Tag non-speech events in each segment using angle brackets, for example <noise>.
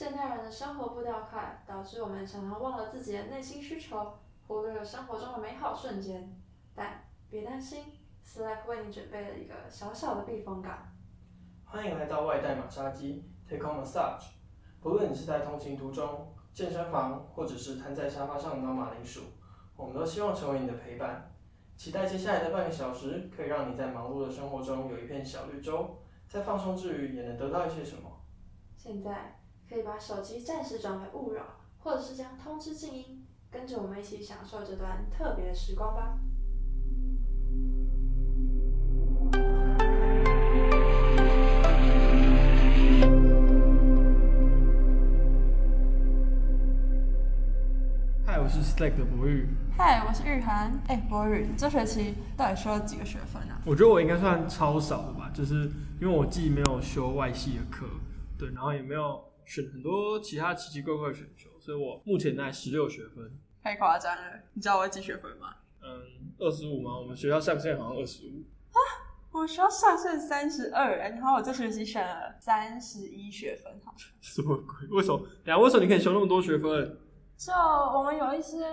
现代人的生活步调快，导致我们常常忘了自己的内心需求，忽略了生活中的美好瞬间。但别担心，Slack 为你准备了一个小小的避风港。欢迎来到外带马杀鸡 Take on Massage。不论你是在通勤途中、健身房，或者是瘫在沙发上挠马铃薯，我们都希望成为你的陪伴。期待接下来的半个小时，可以让你在忙碌的生活中有一片小绿洲，在放松之余也能得到一些什么。现在可以把手机暂时转为勿扰，或者是将通知静音，跟着我们一起享受这段特别的时光吧。嗨，我是 Slack 的博宇。嗨，我是玉涵。哎，博宇，你这学期到底修了几个学分啊？我觉得我应该算超少的吧，就是因为我既没有修外系的课，对，然后也没有选很多其他奇奇怪怪的选修，所以我目前在十六学分。太夸张了！你知道我几学分吗？嗯，二十五吗？我们学校上限好像二十五啊。我学校上限三十二，然后我这学期选了三十一学分，好像。什么鬼？为什么？等下为什么你可以修那么多学分？就我们有一些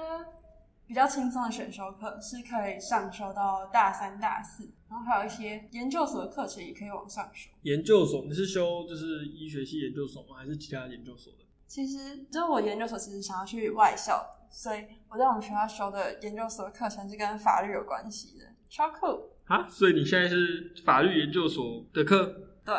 比较轻松的选修课是可以上修到大三、大四，然后还有一些研究所的课程也可以往上修。研究所，你是修就是医学系研究所吗？还是其他研究所的？其实，就是我研究所其实想要去外校的，所以我在我们学校修的研究所的课程是跟法律有关系的，超酷。啊，所以你现在是法律研究所的课？对，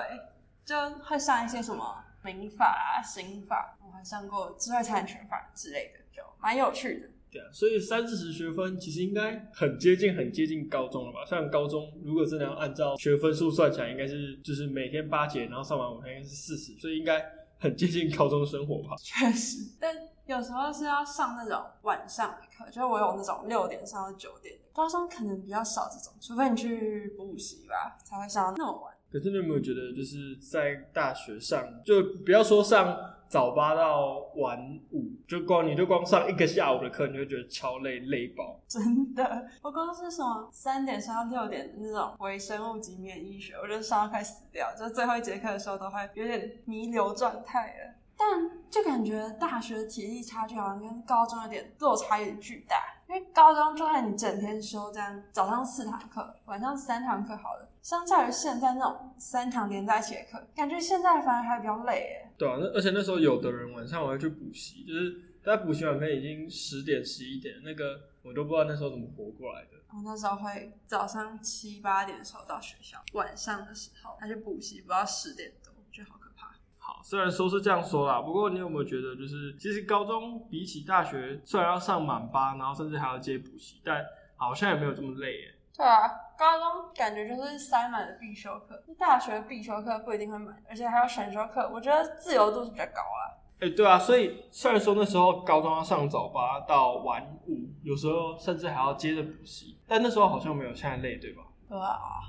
就会上一些什么民法啊、刑法，我还上过智慧财产权法之类的，就蛮有趣的。对啊，所以三四十学分其实应该很接近、很接近高中了吧？像高中如果真的要按照学分数算起来，应该是就是每天八节，然后上完五天应该是四十，所以应该很接近高中生活吧？<laughs> 确实，但有时候是要上那种晚上的课，就是我有那种六点上到九点的，高中可能比较少这种，除非你去补习吧，才会上到那么晚。可是你有没有觉得，就是在大学上，就不要说上早八到晚五，就光你就光上一个下午的课，你就觉得超累，累爆。<laughs> 真的，我光是什么三点上到六点的那种微生物及免疫学，我就上到快死掉，就最后一节课的时候都会有点弥留状态了。但就感觉大学体力差距好像跟高中有点落差有点巨大，因为高中就算你整天休这样，早上四堂课，晚上三堂课好了，相较于现在那种三堂连在一起的课，感觉现在反而还比较累诶。对啊，那而且那时候有的人晚上我要去补习，就是他补习完可能已经十点十一点，那个我都不知道那时候怎么活过来的。我那时候会早上七八点的时候到学校，晚上的时候他去补习，不到十点多，觉得好可怕。好，虽然说是这样说啦，不过你有没有觉得，就是其实高中比起大学，虽然要上满八，然后甚至还要接补习，但好像也没有这么累耶。对啊，高中感觉就是塞满了必修课，大学必修课不一定会满，而且还有选修课，我觉得自由度是比较高啊。哎、对啊，所以虽然说那时候高中要上早八到晚五，有时候甚至还要接着补习，但那时候好像没有现在累，对吧？对啊，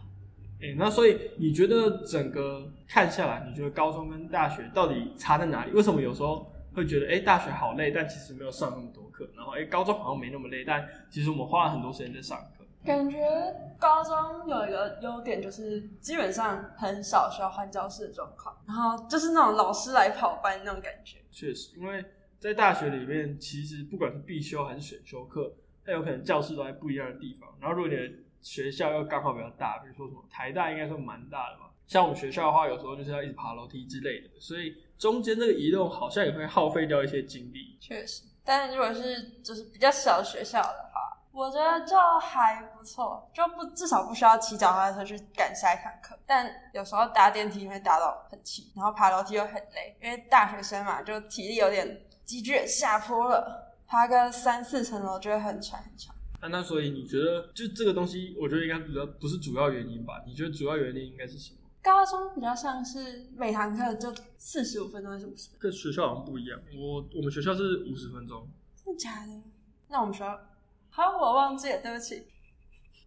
哎、那所以你觉得整个看下来，你觉得高中跟大学到底差在哪里？为什么有时候会觉得哎、大学好累，但其实没有上那么多课，然后哎、高中好像没那么累，但其实我们花了很多时间在上课。感觉高中有一个优点就是基本上很少需要换教室的状况，然后就是那种老师来跑班那种感觉。确实，因为在大学里面，其实不管是必修还是选修课，它有可能教室都在不一样的地方。然后，如果你的学校又刚好比较大，比如说什么台大，应该算蛮大的嘛。像我们学校的话，有时候就是要一直爬楼梯之类的，所以中间这个移动好像也会耗费掉一些精力。确实，但如果是就是比较小的学校的，我觉得就还不错，就不至少不需要骑脚踏车去赶下一堂课。但有时候搭电梯会搭到很气，然后爬楼梯又很累，因为大学生嘛，就体力有点急剧下坡了，爬个三四层楼就会很喘很喘。啊，那所以你觉得就这个东西，我觉得应该比较不是主要原因吧？你觉得主要原因应该是什么？高中比较像是每堂课就四十五分钟还是五十分钟？跟学校好像不一样。我我们学校是五十分钟，真的假的？那我们学校，好，我忘记了，对不起。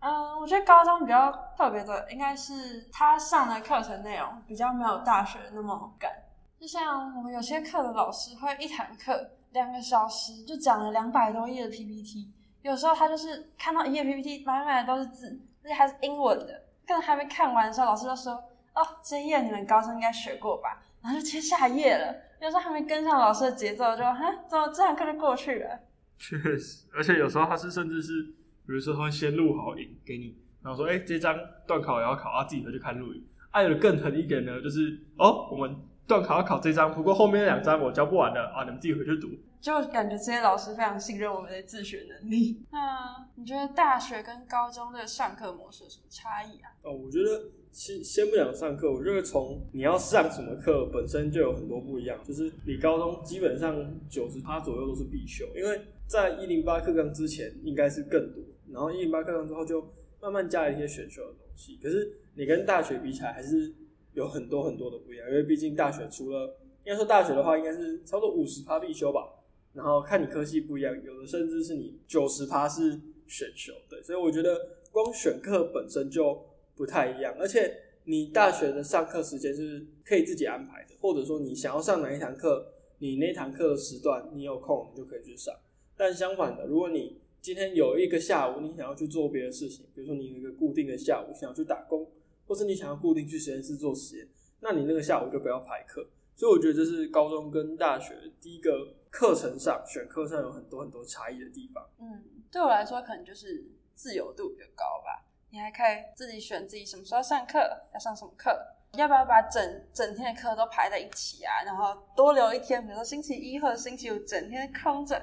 嗯，我觉得高中比较特别的，应该是他上的课程内容比较没有大学那么赶。就像我们有些课的老师会一堂课两个小时就讲了两百多页的 PPT，有时候他就是看到一页 PPT 满满的都是字，而且还是英文的，可能还没看完的时候，老师就说：“哦，这一页你们高中应该学过吧？”然后就切下一页了，有时候还没跟上老师的节奏，就哈，怎么这堂课就过去了？确实，而且有时候他是甚至是，比如说他会先录好影给你，然后说，哎、这张段考也要考，啊，自己回去看录影。还、有更狠一点呢，就是哦，我们段考要考这张，不过后面那两张我教不完了啊，你们自己回去读。就感觉这些老师非常信任我们的自学能力。那你觉得大学跟高中的上课模式有什么差异啊？哦，我觉得先先不讲上课，我觉得从你要上什么课本身就有很多不一样。就是你高中基本上九十趴左右都是必修，因为在一零八课纲之前应该是更多，然后一零八课纲之后就慢慢加了一些选修的东西。可是你跟大学比起来，还是有很多很多的不一样，因为毕竟大学除了应该说大学的话，应该是差不多五十趴必修吧。然后看你科系不一样，有的甚至是你九十趴是选修，对，所以我觉得光选课本身就不太一样，而且你大学的上课时间是可以自己安排的，或者说你想要上哪一堂课，你那堂课的时段你有空你就可以去上。但相反的，如果你今天有一个下午你想要去做别的事情，比如说你有一个固定的下午想要去打工，或是你想要固定去实验室做实验，那你那个下午就不要排课。所以我觉得这是高中跟大学第一个课程上选课上有很多很多差异的地方。嗯，对我来说可能就是自由度比较高吧。你还可以自己选自己什么时候上课，要上什么课，要不要把整整天的课都排在一起啊？然后多留一天，比如说星期一或者星期五整天空着，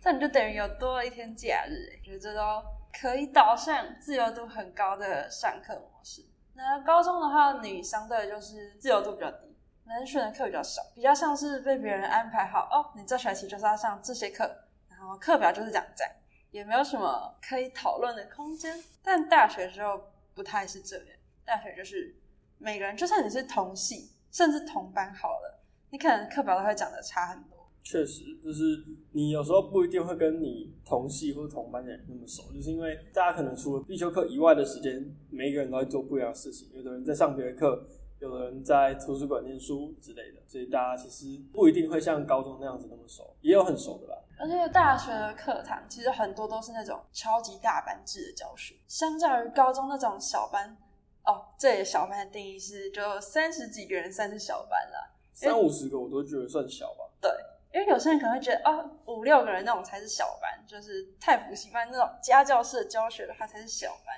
这你就等于有多了一天假日。欸觉得这都可以导向自由度很高的上课模式。那高中的话，你相对就是自由度比较低。能选的课比较少，比较像是被别人安排好哦，你这学期就是要上这些课，然后课表就是这样站，也没有什么可以讨论的空间。但大学之后不太是这样，大学就是每个人，就算你是同系，甚至同班好了，你可能课表都会讲的差很多。确实，就是你有时候不一定会跟你同系或者同班的人那么熟，就是因为大家可能除了必修课以外的时间，每一个人都在做不一样的事情。有的人在上别的课，有的人在图书馆念书之类的，所以大家其实不一定会像高中那样子那么熟，也有很熟的啦。而且大学的课堂其实很多都是那种超级大班制的教学，相较于高中那种小班，哦，这里小班的定义是就三十几个人算是小班啦。三五十个我都觉得算小吧。因为有些人可能会觉得，哦，五六个人那种才是小班，就是太补习班那种家教式的教学的话才是小班。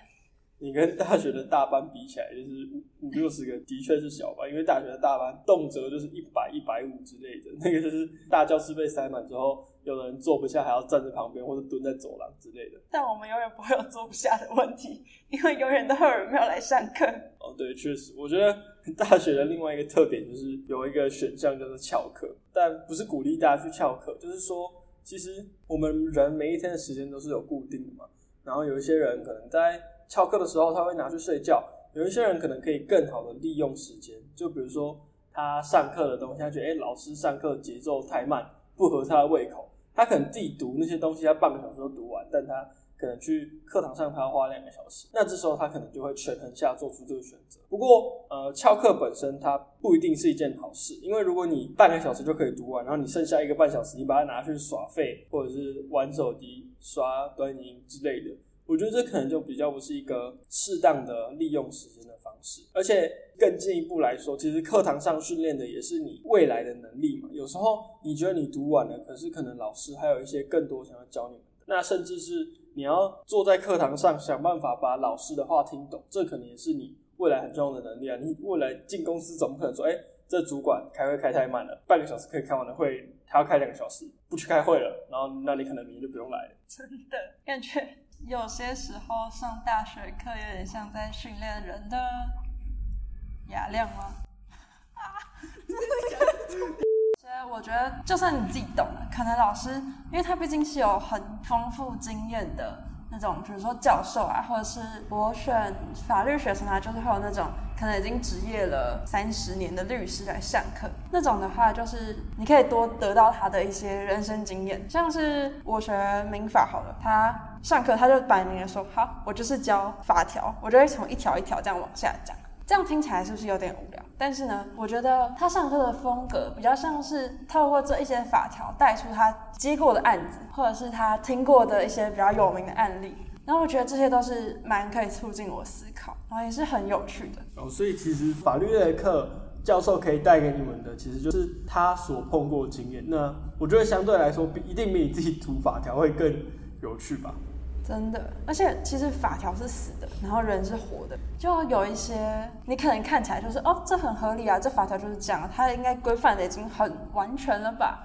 你跟大学的大班比起来，就是五五六十个，的确是小班。因为大学的大班动辄就是一百、一百五之类的，那个就是大教室被塞满之后，有的人坐不下，还要站在旁边或者蹲在走廊之类的。但我们永远不会有坐不下的问题，因为永远都会有人没有来上课。哦，对，确实，我觉得 <laughs> 大学的另外一个特点就是有一个选项叫做翘课，但不是鼓励大家去翘课，就是说，其实我们人每一天的时间都是有固定的嘛。然后有一些人可能在翘课的时候，他会拿去睡觉；有一些人可能可以更好的利用时间，就比如说他上课的东西，他觉得哎、诶老师上课节奏太慢，不合他的胃口，他可能自己读那些东西，他半个小时都读完，但他可能去课堂上他要花两个小时，那这时候他可能就会权衡下做出这个选择。不过，呃，翘课本身它不一定是一件好事，因为如果你半个小时就可以读完，然后你剩下一个半小时，你把它拿去耍废，或者是玩手机、刷短影音之类的，我觉得这可能就比较不是一个适当的利用时间的方式。而且更进一步来说，其实课堂上训练的也是你未来的能力嘛。有时候你觉得你读完了，可是可能老师还有一些更多想要教你们的，那甚至是你要坐在课堂上想办法把老师的话听懂，这可能也是你未来很重要的能力啊。你未来进公司总不可能说，哎、这主管开会开太慢了，半个小时可以开完的会，他要开两个小时，不去开会了，然后那你可能明天就不用来了。真的感觉有些时候上大学课有点像在训练人的雅量吗？所 <laughs> 我觉得，就算你自己懂了，可能老师，因为他毕竟是有很丰富经验的那种，比如说教授啊，或者是我选法律学生啊，就是会有那种可能已经执业了三十年的律师来上课，那种的话，就是你可以多得到他的一些人生经验，像是我学民法好了，他上课他就摆明了说，好，我就是教法条，我就会从一条一条这样往下讲。这样听起来是不是有点无聊？但是呢，我觉得他上课的风格比较像是透过这一些法条带出他接过的案子，或者是他听过的一些比较有名的案例。然后我觉得这些都是蛮可以促进我思考，然后也是很有趣的。哦，所以其实法律类的课教授可以带给你们的，其实就是他所碰过的经验。那我觉得相对来说，比一定比你自己读法条会更有趣吧。真的，而且其实法条是死的，然后人是活的，就有一些你可能看起来就是哦，这很合理啊，这法条就是这样，它应该规范的已经很完全了吧？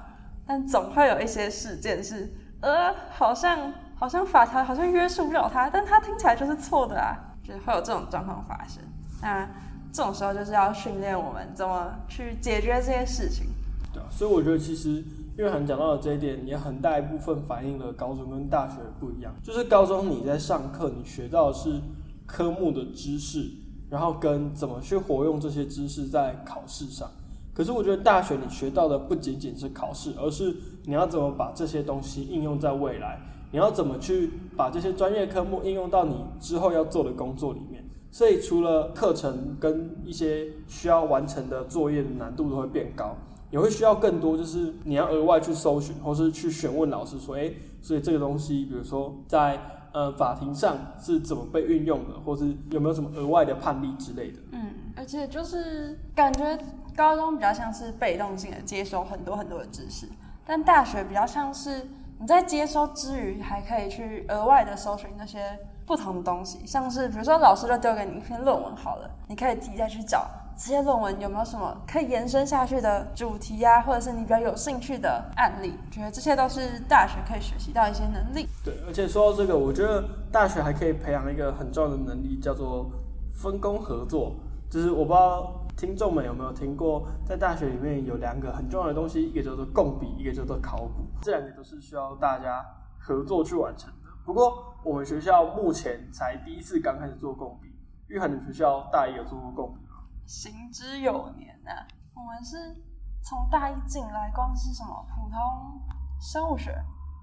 但总会有一些事件是，呃，好像好像法条好像约束不了他，但他听起来就是错的啊，就是会有这种状况发生。那这种时候就是要训练我们怎么去解决这些事情。对啊，所以我觉得其实。因为很讲到的这一点，也很大一部分反映了高中跟大学不一样。就是高中你在上课，你学到的是科目的知识，然后跟怎么去活用这些知识在考试上。可是我觉得大学你学到的不仅仅是考试，而是你要怎么把这些东西应用在未来，你要怎么去把这些专业科目应用到你之后要做的工作里面。所以除了课程跟一些需要完成的作业的难度都会变高。也会需要更多，就是你要额外去搜寻，或是去询问老师说，哎，所以这个东西，比如说在呃法庭上是怎么被运用的，或是有没有什么额外的判例之类的。嗯，而且就是感觉高中比较像是被动性的接收很多很多的知识，但大学比较像是你在接收之余，还可以去额外的搜寻那些不同的东西，像是比如说老师就丢给你一篇论文好了，你可以自己再去找。这些论文有没有什么可以延伸下去的主题呀，或者是你比较有兴趣的案例？觉得这些都是大学可以学习到一些能力。对，而且说到这个，我觉得大学还可以培养一个很重要的能力，叫做分工合作。就是我不知道听众们有没有听过，在大学里面有两个很重要的东西，一个叫做共笔，一个叫做考古。这两个都是需要大家合作去完成的。不过我们学校目前才第一次刚开始做共笔，玉涵，你们学校大一有做过共笔？行之有年呐，我们是从大一进来，光是什么普通生物学、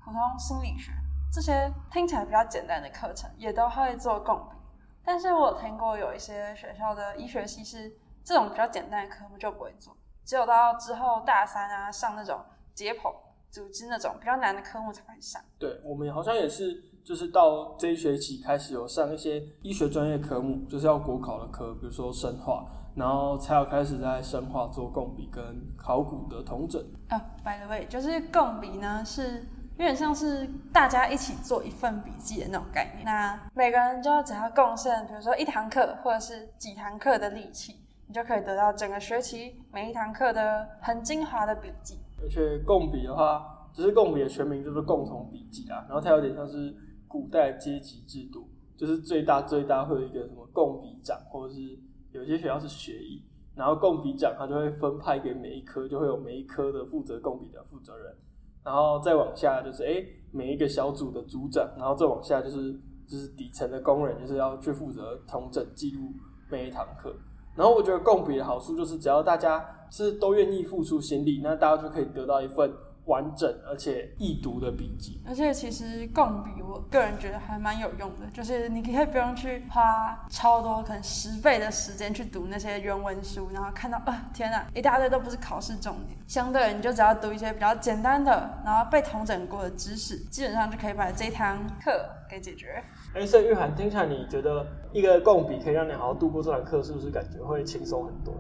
普通心理学这些听起来比较简单的课程，也都会做共笔。但是我听过有一些学校的医学系是这种比较简单的科目就不会做，只有到之后大三啊上那种解剖、组织那种比较难的科目才会上。对，我们好像也是，就是到这一学期开始有上一些医学专业科目，就是要国考的科，比如说生化。然后才有开始在深化做共笔跟考古的同整。啊，by the way，就是共笔呢，是有点像是大家一起做一份笔记的那种概念。那每个人就只要贡献，比如说一堂课或者是几堂课的力气，你就可以得到整个学期每一堂课的很精华的笔记。而且共笔的话，只是共笔的全名就是共同笔记啊。然后它有点像是古代阶级制度，就是最大最大会有一个什么共笔长，或者是。有些学校是学艺，然后共笔奖，他就会分派给每一科，就会有每一科的负责共笔的负责人，然后再往下就是哎每一个小组的组长，然后再往下就是就是底层的工人，就是要去负责统整记录每一堂课。然后我觉得共笔的好处就是，只要大家是都愿意付出心力，那大家就可以得到一份。完整而且易读的笔记，而且其实共笔，我个人觉得还蛮有用的。就是你可以不用去花超多，可能十倍的时间去读那些原文书，然后看到啊，天哪，一大堆都不是考试重点。相对，你就只要读一些比较简单的，然后被统整过的知识，基本上就可以把这堂课给解决。哎，所以玉涵，听起来你觉得一个共笔可以让你好好度过这堂课，是不是感觉会轻松很多？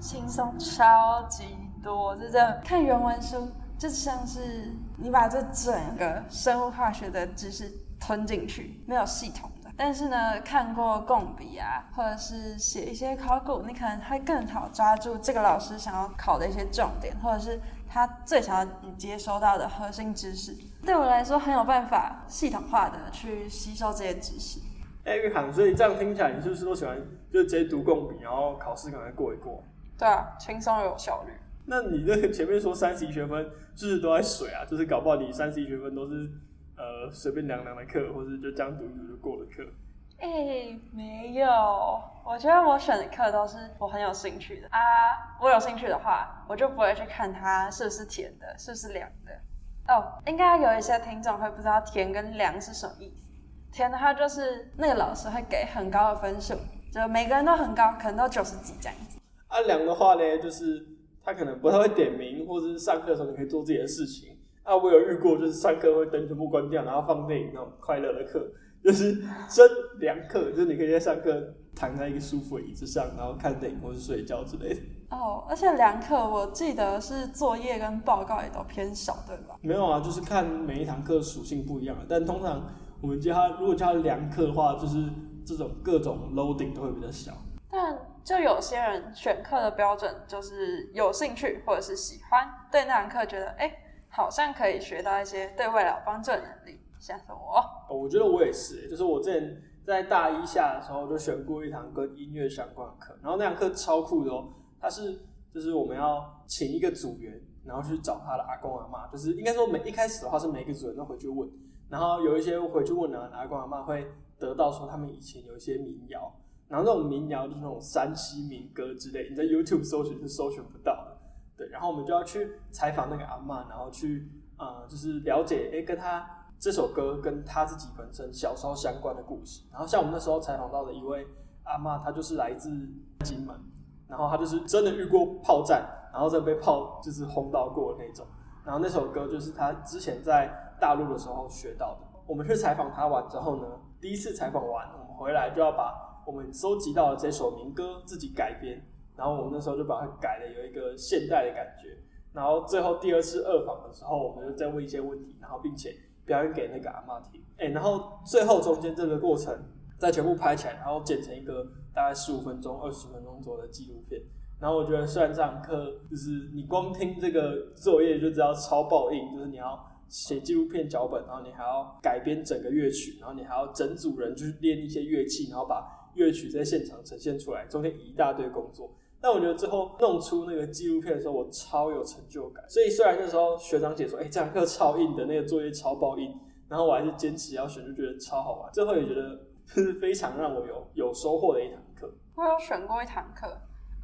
轻松超级多，就这样看原文书。就像是你把这整个生物化学的知识吞进去，没有系统的。但是呢，看过共笔啊，或者是写一些考古，你可能会更好抓住这个老师想要考的一些重点，或者是他最想要你接收到的核心知识。对我来说，很有办法系统化的去吸收这些知识。哎，玉涵，所以这样听起来，你是不是都喜欢就直接读共笔，然后考试可能过一过？对啊，轻松又有效率。那你那个前面说三十一学分，就是都在水啊，就是搞不好你三十一学分都是呃随便凉凉的课，或是就这样读一读就过了课。哎，没有，我觉得我选的课都是我很有兴趣的啊。我有兴趣的话，我就不会去看它是不是甜的，是不是凉的。哦，应该有一些听众会不知道甜跟凉是什么意思。甜的话就是那个老师会给很高的分数，就每个人都很高，可能都九十几这样子。啊，凉的话呢，就是。他可能不太会点名，或者是上课的时候你可以做自己的事情。啊，我有遇过，就是上课会灯全部关掉，然后放电影那种快乐的课，就是真凉课，就是你可以在上课躺在一个舒服的椅子上，然后看电影或是睡觉之类的。哦，而且凉课我记得是作业跟报告也都偏少，对吧？没有啊，就是看每一堂课属性不一样但通常我们叫它如果叫它良课的话，就是这种各种 loading 都会比较小。但就有些人选课的标准就是有兴趣或者是喜欢，对那堂课觉得哎，好像可以学到一些对未来有帮助的能力，像是我。哦，我觉得我也是，就是我之前在大一下的时候就选过一堂跟音乐相关的课，然后那堂课超酷的哦，它是就是我们要请一个组员，然后去找他的阿公阿妈，就是应该说每一开始的话是每个组员都回去问，然后有一些回去问呢，阿公阿妈会得到说他们以前有一些民谣。然后那种民谣就是那种山西民歌之类，你在 YouTube 搜寻是搜寻不到的。对，然后我们就要去采访那个阿妈，然后去呃，就是了解哎，跟他这首歌跟他自己本身小时候相关的故事。然后像我们那时候采访到的一位阿妈，她就是来自金门，然后她就是真的遇过炮战，然后再被炮就是轰到过的那种。然后那首歌就是她之前在大陆的时候学到的。我们去采访她完之后呢，第一次采访完，我们回来就要把。我们收集到了这首民歌，自己改编，然后我们那时候就把它改了，有一个现代的感觉。然后最后第二次二访的时候，我们就再问一些问题，然后并且表演给那个阿妈听。哎，然后最后中间这个过程再全部拍起来，然后剪成一个大概十五分钟、二十分钟左右的纪录片。然后我觉得虽然这堂课就是你光听这个作业就知道超爆硬，就是你要写纪录片脚本，然后你还要改编整个乐曲，然后你还要整组人去练一些乐器，然后把乐曲在现场呈现出来，中间一大堆工作，但我觉得最后弄出那个纪录片的时候，我超有成就感。所以虽然那时候学长姐说，哎，这堂课超硬的，那个作业超爆硬，然后我还是坚持要选，就觉得超好玩。最后也觉得 <laughs> 是非常让我有有收获的一堂课。我有选过一堂课，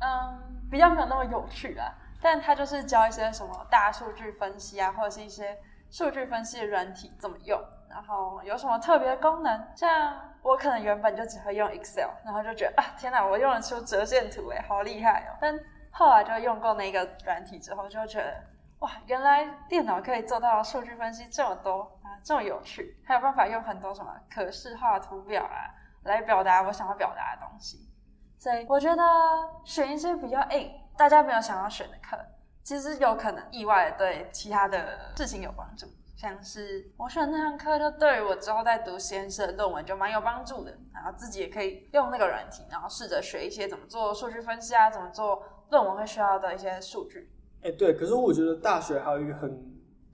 嗯，比较没有那么有趣啊，但它就是教一些什么大数据分析啊，或者是一些数据分析的软体怎么用。然后有什么特别功能？像我可能原本就只会用 Excel，然后就觉得啊，天哪，我用得出折线图哎，好厉害哦！但后来就用过那个软体之后，就觉得哇，原来电脑可以做到数据分析这么多啊，这么有趣，还有办法用很多什么可视化图表啊，来表达我想要表达的东西。所以我觉得选一些比较硬，大家没有想要选的课，其实有可能意外对其他的事情有帮助。像是我选那堂课，就对于我之后在读实验室的论文就蛮有帮助的。然后自己也可以用那个软体，然后试着学一些怎么做数据分析啊，怎么做论文会需要的一些数据。哎，对。可是我觉得大学还有一个很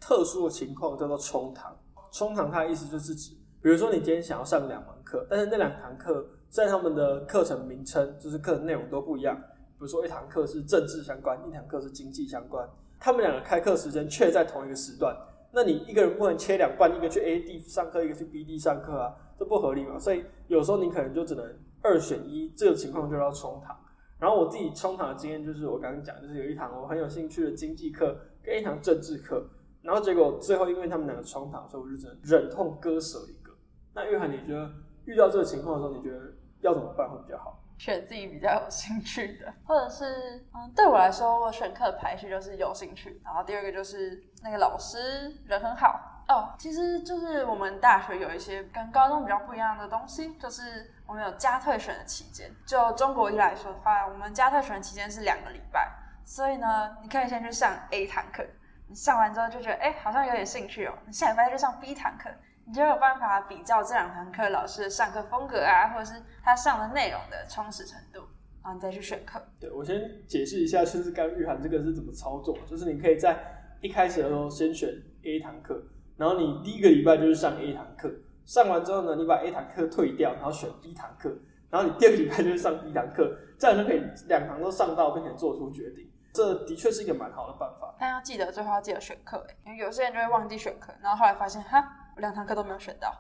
特殊的情况，叫做冲堂。冲堂它的意思就是指，比如说你今天想要上两门课，但是那两堂课在他们的课程名称，就是课程内容都不一样。比如说一堂课是政治相关，一堂课是经济相关，他们两个开课时间却在同一个时段。那你一个人不能切两半，一个去 A 地上课，一个去 B 地上课啊，这不合理嘛？所以有时候你可能就只能二选一，这个情况就要冲堂。然后我自己冲堂的经验就是我刚刚讲，就是有一堂我很有兴趣的经济课跟一堂政治课，然后结果最后因为他们两个冲堂，所以我就只能忍痛割舍一个。那玉涵，你觉得遇到这个情况的时候，你觉得要怎么办会比较好？选自己比较有兴趣的，或者是嗯，对我来说，我选课的排序就是有兴趣，然后第二个就是那个老师人很好哦。其实就是我们大学有一些跟高中比较不一样的东西，就是我们有加特选的期间。就中国一来说的话，我们加特选的期间是两个礼拜，所以呢，你可以先去上 A 堂课，你上完之后就觉得哎，好像有点兴趣哦，你下礼拜就上 B 堂课。你就有办法比较这两堂课老师的上课风格啊，或者是他上的内容的充实程度，然后你再去选课。对我先解释一下，就是刚玉涵这个是怎么操作，就是你可以在一开始的时候先选 A 堂课，然后你第一个礼拜就是上 A 堂课，上完之后呢，你把 A 堂课退掉，然后选 B 堂课，然后你第二个礼拜就是上 B 堂课，这样就可以两堂都上到，并且做出决定。这的确是一个蛮好的办法。但要记得最后要记得选课，哎，因为有些人就会忘记选课，然后后来发现哈。两堂课都没有选到，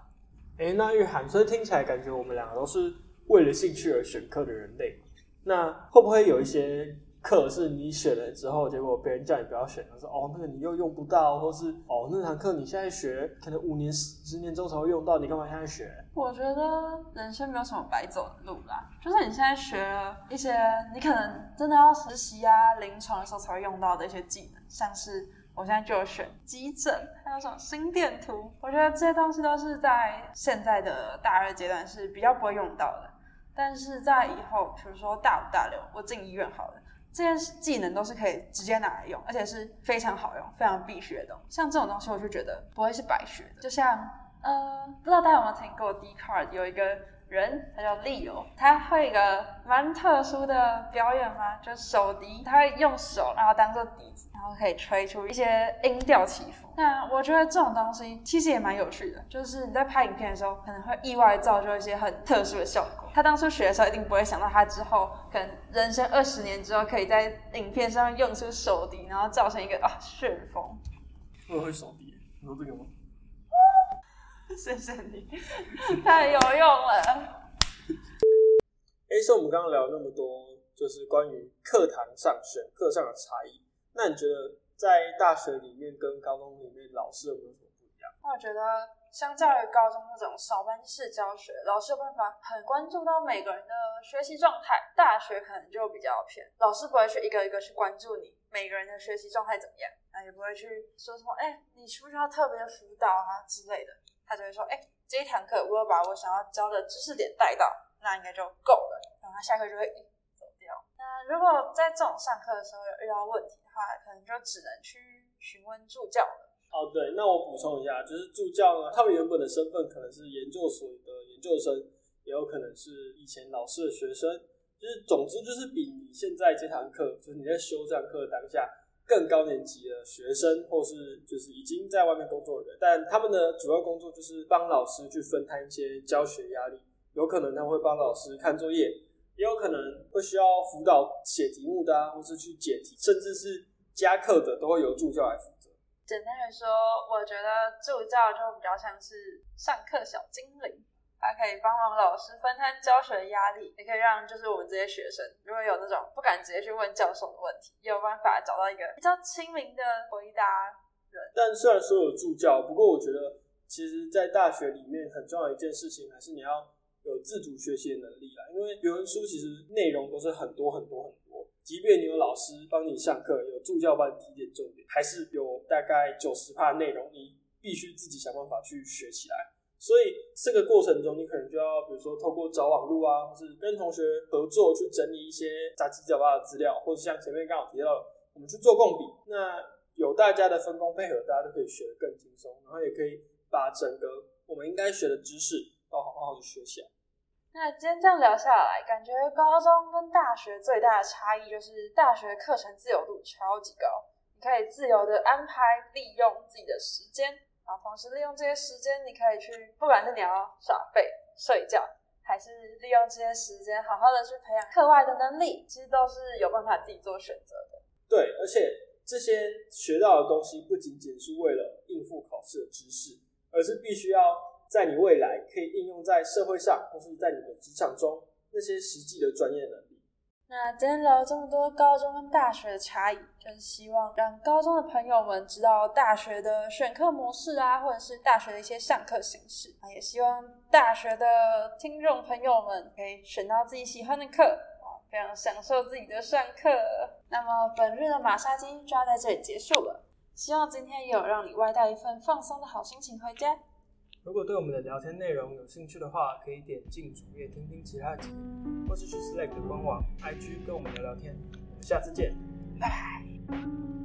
哎，那玉涵，所以听起来感觉我们两个都是为了兴趣而选课的人类。那会不会有一些课是你选了之后，结果别人叫你不要选，说哦，那个你又用不到，或是哦，那堂课你现在学，可能五年、十年之后才会用到，你干嘛现在学？我觉得人生没有什么白走的路啦，就是你现在学了一些，你可能真的要实习啊、临床的时候才会用到的一些技能，像是。我现在就选急诊，还有什么心电图，我觉得这些东西都是在现在的大二阶段是比较不会用到的。但是在以后，比如说大五、大六，我进医院好了，这些技能都是可以直接拿来用，而且是非常好用、非常必须的。像这种东西，我就觉得不会是白学的。就像呃，不知道大家有没有听过 D card 有一个。人，他叫 Leo，他会一个蛮特殊的表演吗？就是手笛，他会用手，然后当做笛子，然后可以吹出一些音调起伏。那我觉得这种东西其实也蛮有趣的，就是你在拍影片的时候，可能会意外造就一些很特殊的效果。他当初学的时候，一定不会想到他之后可能人生二十年之后，可以在影片上用出手笛，然后造成一个啊旋风。我会手笛，你说这个吗？<laughs> 谢谢你，太有用了。哎，所以我们刚刚聊那么多，就是关于课堂上选课上的差异。那你觉得在大学里面跟高中里面老师有没有什么不一样？我觉得相较于高中那种少班式教学，老师有办法很关注到每个人的学习状态。大学可能就比较偏，老师不会去一个一个去关注你每个人的学习状态怎么样，那也不会去说什么，哎，你需不需要特别辅导啊之类的。他就会说：“哎，这一堂课我有把我想要教的知识点带到，那应该就够了。”然后他下课就会走掉。那如果在这种上课的时候有遇到问题的话，可能就只能去询问助教了。哦，对，那我补充一下，就是助教呢，他们原本的身份可能是研究所的研究生，也有可能是以前老师的学生，就是总之就是比你现在这堂课，就是你在修这堂课的当下。更高年级的学生，或是就是已经在外面工作的人，但他们的主要工作就是帮老师去分摊一些教学压力。有可能他会帮老师看作业，也有可能会需要辅导写题目的啊，或是去解题，甚至是加课的，都会由助教来负责。简单来说，我觉得助教就比较像是上课小精灵。它可以帮忙老师分摊教学压力，也可以让就是我们这些学生，如果有那种不敢直接去问教授的问题，也有办法找到一个比较亲民的回答人。但虽然说有助教，不过我觉得其实，在大学里面很重要一件事情，还是你要有自主学习的能力啦。因为语文书其实内容都是很多很多很多，即便你有老师帮你上课，有助教帮你提点重点，还是有大概九十趴内容，你必须自己想办法去学起来。所以这个过程中，你可能就要，比如说透过找网路啊，或是跟同学合作去整理一些杂七杂八的资料，或者像前面刚好提到，我们去做共笔，那有大家的分工配合，大家都可以学得更轻松，然后也可以把整个我们应该学的知识都好好的学起来。那今天这样聊下来，感觉高中跟大学最大的差异就是大学课程自由度超级高，你可以自由的安排利用自己的时间。然后同时利用这些时间，你可以去，不管是你要耍废、睡觉，还是利用这些时间好好的去培养课外的能力，其实都是有办法自己做选择的。对，而且这些学到的东西不仅仅是为了应付考试的知识，而是必须要在你未来可以应用在社会上，或是在你的职场中那些实际的专业能力。那今天聊这么多高中跟大学的差异，就是希望让高中的朋友们知道大学的选课模式啊，或者是大学的一些上课形式啊，也希望大学的听众朋友们可以选到自己喜欢的课啊，非常享受自己的上课。那么本日的马杀鸡就要在这里结束了，希望今天有让你外带一份放松的好心情回家。如果对我们的聊天内容有兴趣的话，可以点进主页听听其他的集，或是去 Slack 的官网、IG 跟我们聊聊天。我们下次见，拜拜。